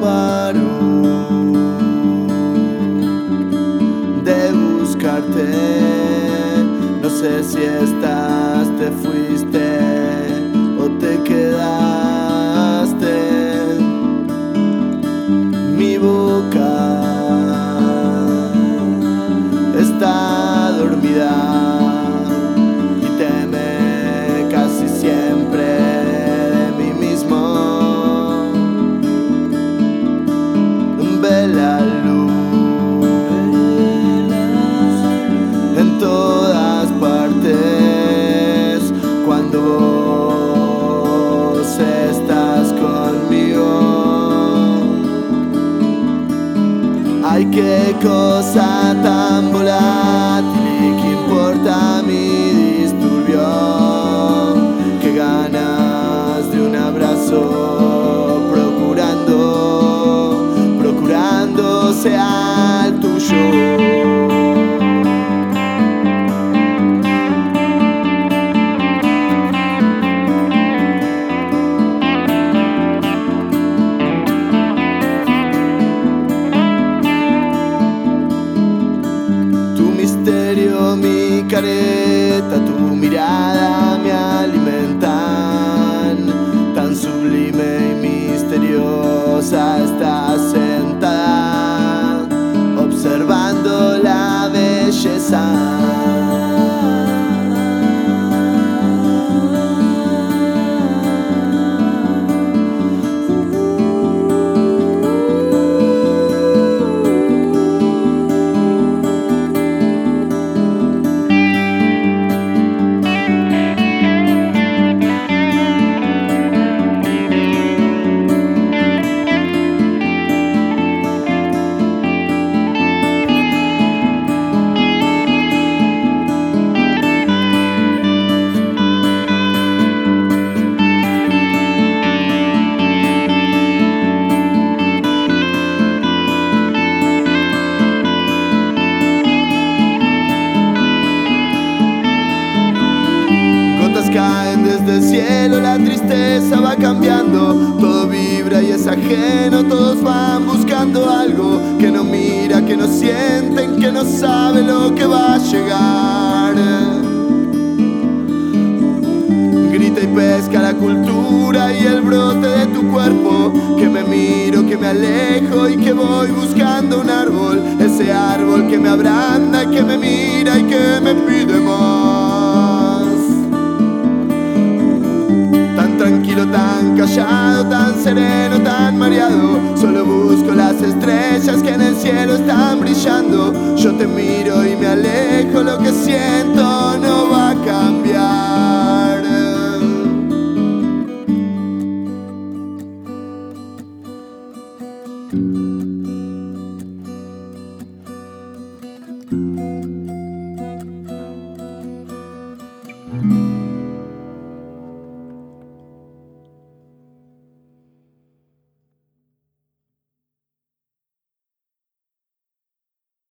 paro de buscarte. No sé si estás, te fuiste o te quedaste. Mi boca está dormida Ay, qué cosa tan volátil mi careta, tu mirada me alimentan. Tan sublime y misteriosa estás sentada, observando la belleza. Caen desde el cielo, la tristeza va cambiando, todo vibra y es ajeno, todos van buscando algo que no mira, que no sienten, que no sabe lo que va a llegar. Grita y pesca la cultura y el brote de tu cuerpo, que me miro, que me alejo y que voy buscando un árbol, ese árbol que me abranda que me mira y que me pide tranquilo, tan callado, tan sereno, tan mareado. Solo busco las estrellas que en el cielo están brillando. Yo te miro y me alejo, lo que siento no va a cambiar. Mm.